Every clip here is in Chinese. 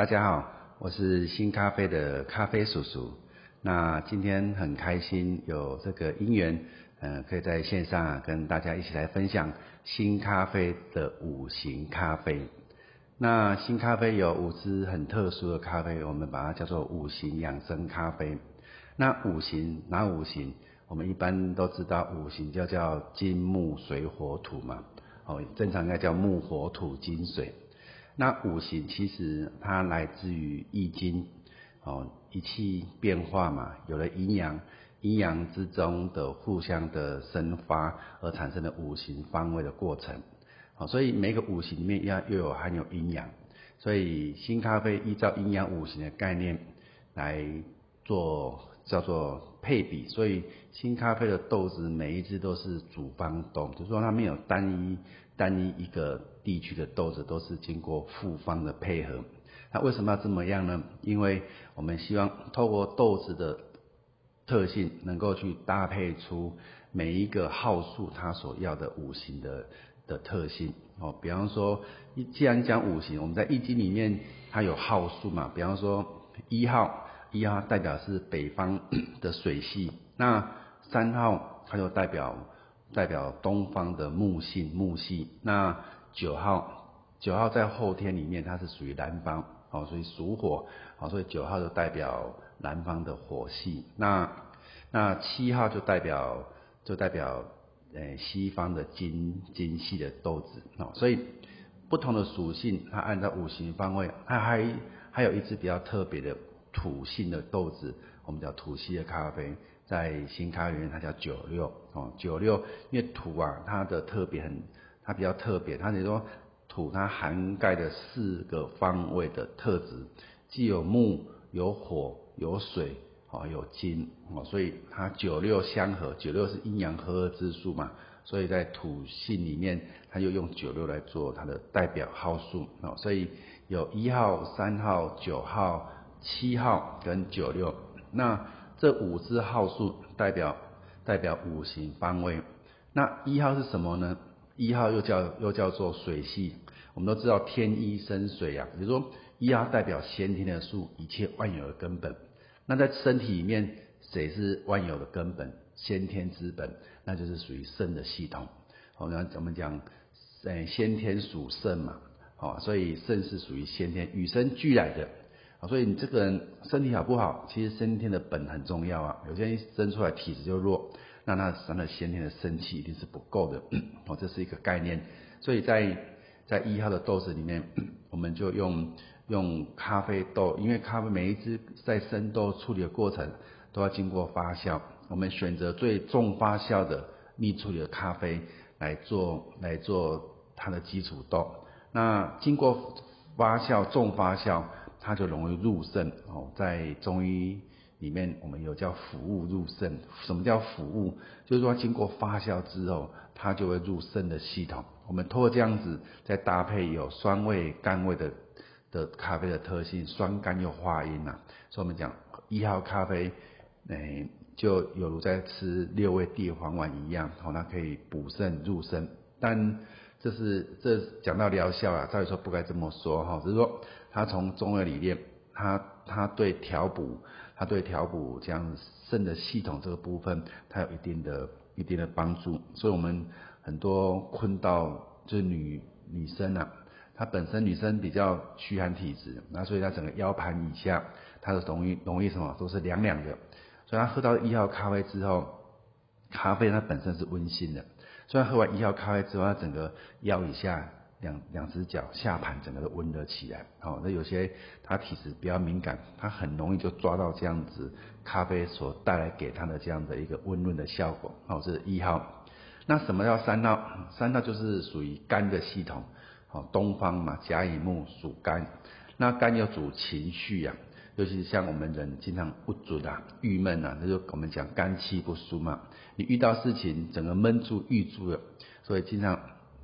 大家好，我是新咖啡的咖啡叔叔。那今天很开心有这个因缘，嗯，可以在线上跟大家一起来分享新咖啡的五行咖啡。那新咖啡有五支很特殊的咖啡，我们把它叫做五行养生咖啡。那五行哪五行？我们一般都知道五行就叫金木水火土嘛，哦，正常应该叫木火土金水。那五行其实它来自于易经，哦，一气变化嘛，有了阴阳，阴阳之中的互相的生发而产生的五行方位的过程，好，所以每个五行里面要又有含有阴阳，所以新咖啡依照阴阳五行的概念来做。叫做配比，所以新咖啡的豆子每一支都是主方豆，就是说它没有单一单一一个地区的豆子，都是经过复方的配合。那为什么要这么样呢？因为我们希望透过豆子的特性，能够去搭配出每一个号数它所要的五行的的特性。哦，比方说，既然讲五行，我们在易经里面它有号数嘛，比方说一号。一号代表是北方的水系，那三号它就代表代表东方的木性木系，那九号九号在后天里面它是属于南方，哦，所以属火，哦，所以九号就代表南方的火系，那那七号就代表就代表呃西方的金金系的豆子，哦，所以不同的属性它按照五行方位，它还还有一支比较特别的。土性的豆子，我们叫土系的咖啡，在新咖啡里面它叫九六哦，九六，因为土啊，它的特别很，它比较特别，它等于说土它涵盖的四个方位的特质，既有木、有火、有水哦，有金哦，所以它九六相合，九六是阴阳合合之数嘛，所以在土性里面，它就用九六来做它的代表号数哦，所以有一号、三号、九号。七号跟九六，那这五支号数代表代表五行方位。那一号是什么呢？一号又叫又叫做水系。我们都知道天一生水啊，比如说一号代表先天的数，一切万有的根本。那在身体里面，水是万有的根本？先天之本，那就是属于肾的系统。好，那怎么讲？哎，先天属肾嘛，好，所以肾是属于先天与生俱来的。啊，所以你这个人身体好不好，其实先天的本很重要啊。有些人一生出来体质就弱，那他他的先天的生气一定是不够的。哦，这是一个概念。所以在在一号的豆子里面，我们就用用咖啡豆，因为咖啡每一只在生豆处理的过程都要经过发酵，我们选择最重发酵的蜜处理的咖啡来做来做它的基础豆。那经过发酵重发酵。它就容易入肾哦，在中医里面，我们有叫腑物入肾。什么叫腑物？就是说经过发酵之后，它就会入肾的系统。我们通过这样子，再搭配有酸味、甘味的的咖啡的特性，酸甘又化阴呐。所以我们讲一号咖啡，诶，就有如在吃六味地黄丸一样，哦，它可以补肾入肾。但这是这讲到疗效啊，照理说不该这么说哈，只是说。他从中药理念，他他对调补，他对调补这样肾的系统这个部分，它有一定的一定的帮助。所以，我们很多困到就是女女生啊，她本身女生比较虚寒体质，那所以她整个腰盘以下，她是容易容易什么都是凉凉的。所以她喝到一号咖啡之后，咖啡它本身是温馨的，所以喝完一号咖啡之后，她整个腰以下。两两只脚下盘整个都温热起来，好，那有些他体质比较敏感，他很容易就抓到这样子咖啡所带来给他的这样的一个温润的效果，好，这是一号。那什么叫三号？三号就是属于肝的系统，好，东方嘛，甲乙木属肝，那肝要主情绪呀，尤其像我们人经常不准啊、郁闷啊，那就我们讲肝气不舒嘛，你遇到事情整个闷住、郁住了，所以经常。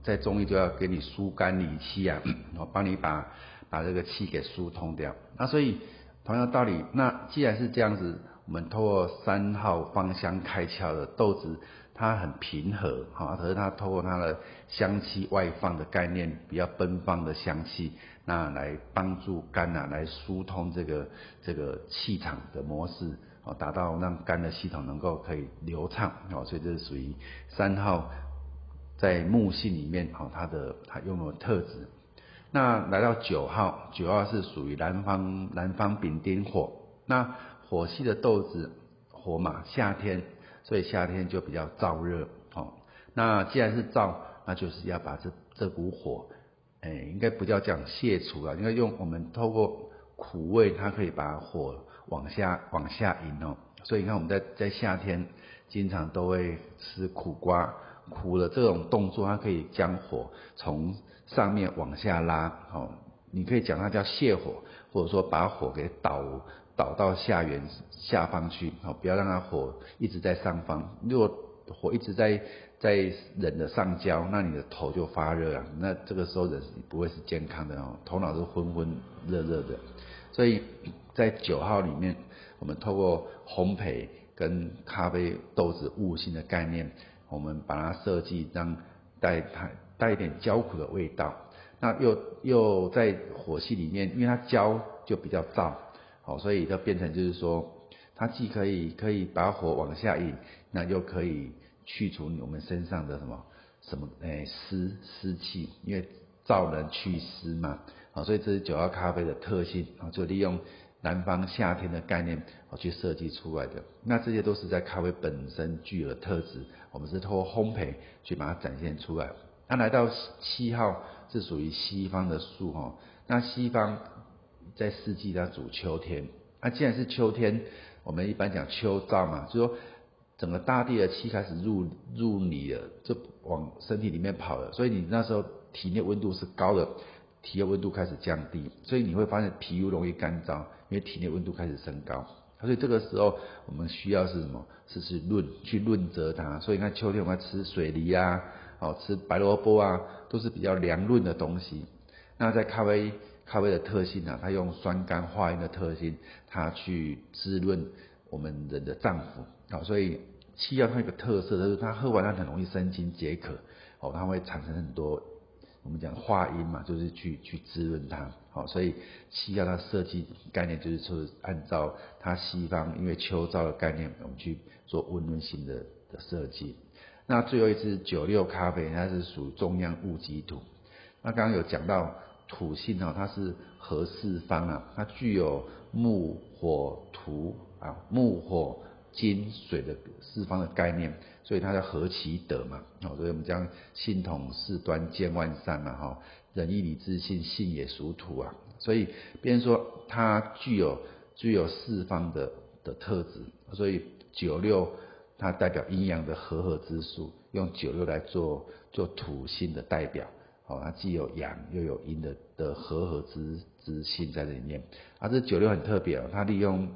在中医就要给你疏肝理气啊，我帮你把把这个气给疏通掉。那所以同样道理，那既然是这样子，我们透过三号芳香开窍的豆子，它很平和，哈，可是它透过它的香气外放的概念，比较奔放的香气，那来帮助肝啊来疏通这个这个气场的模式，哦，达到让肝的系统能够可以流畅，哦，所以这是属于三号在木性里面，哦，它的它拥有特质。那来到九号，九号是属于南方南方丙丁火，那火系的豆子火嘛，夏天，所以夏天就比较燥热，哦，那既然是燥，那就是要把这这股火，哎，应该不叫这样卸除了，应该用我们透过苦味，它可以把火往下往下引哦，所以你看我们在在夏天经常都会吃苦瓜，苦的这种动作，它可以将火从上面往下拉，哦，你可以讲它叫泻火，或者说把火给导导到下缘下方去，哦，不要让它火一直在上方。如果火一直在在人的上焦，那你的头就发热啊，那这个时候人不会是健康的哦，头脑是昏昏热热的。所以在九号里面，我们透过烘焙跟咖啡豆子悟性的概念，我们把它设计让带它。带一点焦苦的味道，那又又在火气里面，因为它焦就比较燥，好，所以就变成就是说，它既可以可以把火往下引，那又可以去除我们身上的什么什么诶湿湿气，因为燥能去湿嘛，啊，所以这是九号咖啡的特性，啊，就利用南方夏天的概念，啊去设计出来的，那这些都是在咖啡本身具有的特质，我们是通过烘焙去把它展现出来。那来到七号是属于西方的树哈，那西方在四季它主秋天，那既然是秋天，我们一般讲秋燥嘛，就说整个大地的气开始入入你了，就往身体里面跑了，所以你那时候体内温度是高的，体液温度开始降低，所以你会发现皮肤容易干燥，因为体内温度开始升高，所以这个时候我们需要是什么？是去润去润泽它，所以你看秋天我们要吃水梨啊。好吃白萝卜啊，都是比较凉润的东西。那在咖啡咖啡的特性啊，它用酸甘化阴的特性，它去滋润我们人的脏腑。好，所以七药它有个特色，就是它喝完它很容易生津解渴。哦，它会产生很多我们讲化阴嘛，就是去去滋润它。好，所以七药它设计概念就是说，按照它西方因为秋燥的概念，我们去做温润性的的设计。那最后一支九六咖啡，它是属中央戊己土。那刚刚有讲到土性哦，它是合四方啊，它具有木火土啊，木火金水的四方的概念，所以它叫合其德嘛。哦，所以我们讲信统四端见万善嘛，哈，仁义礼智信，信也属土啊。所以别人说它具有具有四方的的特质，所以九六。它代表阴阳的和合之术，用九六来做做土星的代表，哦，它既有阳又有阴的的和合之之性在里面。啊，这九六很特别哦，它利用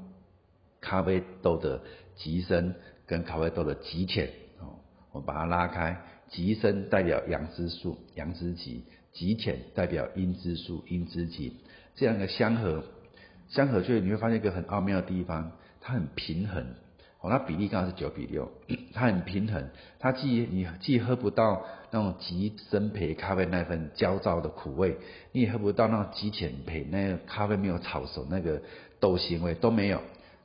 咖啡豆的极深跟咖啡豆的极浅，哦，我把它拉开，极深代表阳之术，阳之极；极浅代表阴之术，阴之极。这样的相合，相合就你会发现一个很奥妙的地方，它很平衡。哦，它比例刚好是九比六，它很平衡，它既你既喝不到那种极深焙咖啡那份焦躁的苦味，你也喝不到那种极浅焙那个咖啡没有炒熟那个豆腥味都没有，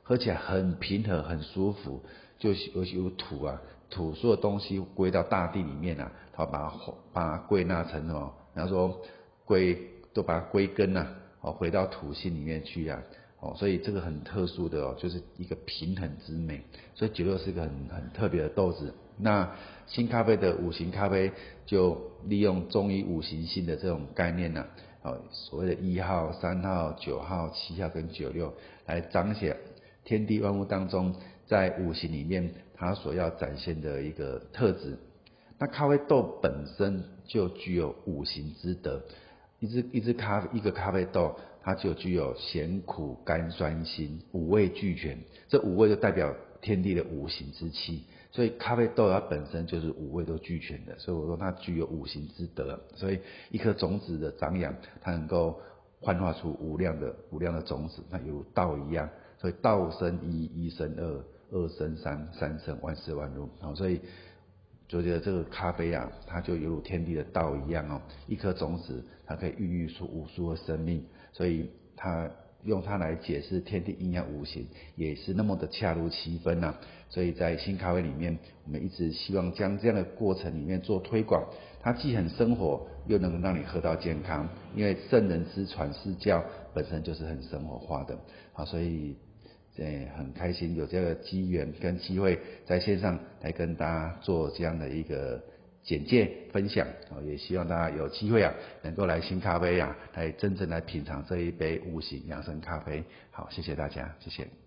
喝起来很平和很舒服，就尤其有土啊，土所有东西归到大地里面啊，它把它把它归纳成哦，然后说归都把它归根呐，哦回到土性里面去啊。哦，所以这个很特殊的哦，就是一个平衡之美。所以九六是一个很很特别的豆子。那新咖啡的五行咖啡就利用中医五行性的这种概念呢，哦，所谓的一号、三号、九号、七号跟九六来彰显天地万物当中在五行里面它所要展现的一个特质。那咖啡豆本身就具有五行之德，一只一只咖一个咖啡豆。它就具有咸苦甘酸辛五味俱全，这五味就代表天地的五行之气，所以咖啡豆它本身就是五味都俱全的，所以我说它具有五行之德，所以一颗种子的长养，它能够幻化出无量的无量的种子，那有道一样，所以道生一，一生二，二生三，三生万事万物，好，所以就觉得这个咖啡啊，它就犹如天地的道一样哦，一颗种子，它可以孕育出无数的生命，所以它用它来解释天地阴阳五行，也是那么的恰如其分呐。所以在新咖啡里面，我们一直希望将这样的过程里面做推广，它既很生活，又能够让你喝到健康，因为圣人之传世教本身就是很生活化的，好，所以。诶，很开心有这个机缘跟机会在线上来跟大家做这样的一个简介分享，哦，也希望大家有机会啊，能够来新咖啡啊，来真正来品尝这一杯五行养生咖啡。好，谢谢大家，谢谢。